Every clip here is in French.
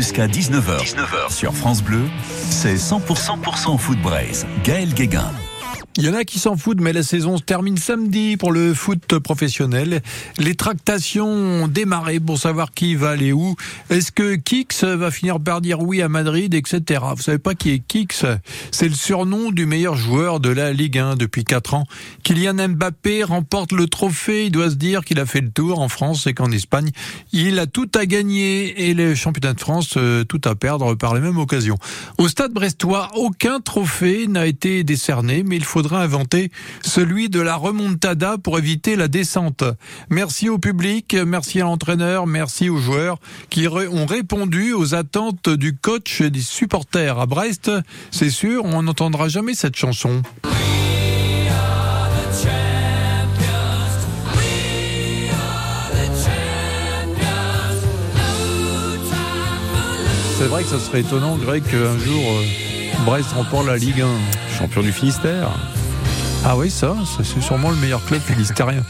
Jusqu'à 19h. 19h sur France Bleu, c'est 100%, 100% foot. Gaël Guéguin. Il y en a qui s'en foutent, mais la saison se termine samedi pour le foot professionnel. Les tractations ont démarré pour savoir qui va aller où. Est-ce que Kix va finir par dire oui à Madrid, etc. Vous savez pas qui est Kix? C'est le surnom du meilleur joueur de la Ligue 1 depuis 4 ans. Kylian Mbappé remporte le trophée. Il doit se dire qu'il a fait le tour en France et qu'en Espagne, il a tout à gagner et les championnats de France euh, tout à perdre par les mêmes occasions. Au stade brestois, aucun trophée n'a été décerné, mais il faut faudra inventer celui de la remontada pour éviter la descente. Merci au public, merci à l'entraîneur, merci aux joueurs qui ont répondu aux attentes du coach et des supporters. À Brest, c'est sûr, on n'entendra jamais cette chanson. C'est vrai que ça serait étonnant, Greg, qu'un jour euh, Brest remporte la Ligue 1 champion du Finistère. Ah oui, ça, c'est sûrement le meilleur club finistérien.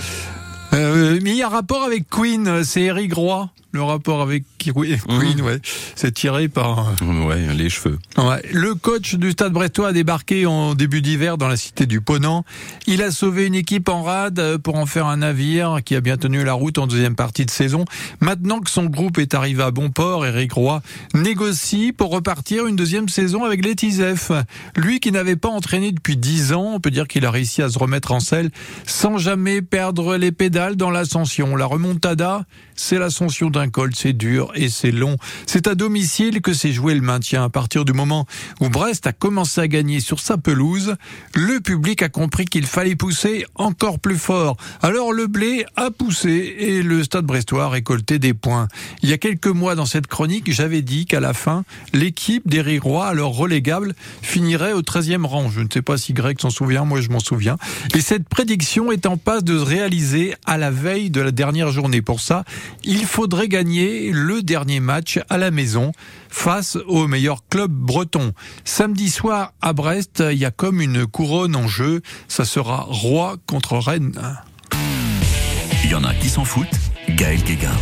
Euh, mais il y a rapport avec Queen, c'est Eric Roy le rapport avec Queen, mmh. ouais, c'est tiré par ouais, les cheveux. Ouais. Le coach du Stade Brestois a débarqué en début d'hiver dans la cité du Ponant. Il a sauvé une équipe en rade pour en faire un navire qui a bien tenu la route en deuxième partie de saison. Maintenant que son groupe est arrivé à bon port, Eric Roy négocie pour repartir une deuxième saison avec les Tisef. Lui qui n'avait pas entraîné depuis dix ans, on peut dire qu'il a réussi à se remettre en selle sans jamais perdre les pédales dans l'ascension. La remontada, c'est l'ascension col, c'est dur et c'est long. C'est à domicile que s'est joué le maintien. À partir du moment où Brest a commencé à gagner sur sa pelouse, le public a compris qu'il fallait pousser encore plus fort. Alors le blé a poussé et le stade brestois a récolté des points. Il y a quelques mois dans cette chronique, j'avais dit qu'à la fin, l'équipe des Rirois, alors relégable, finirait au 13e rang. Je ne sais pas si Greg s'en souvient, moi je m'en souviens. Et cette prédiction est en passe de se réaliser à la veille de la dernière journée. Pour ça, il faudrait gagner le dernier match à la maison face au meilleur club breton. Samedi soir à Brest, il y a comme une couronne en jeu. Ça sera Roi contre Rennes. Il y en a qui s'en foutent. Gaël Guéguin.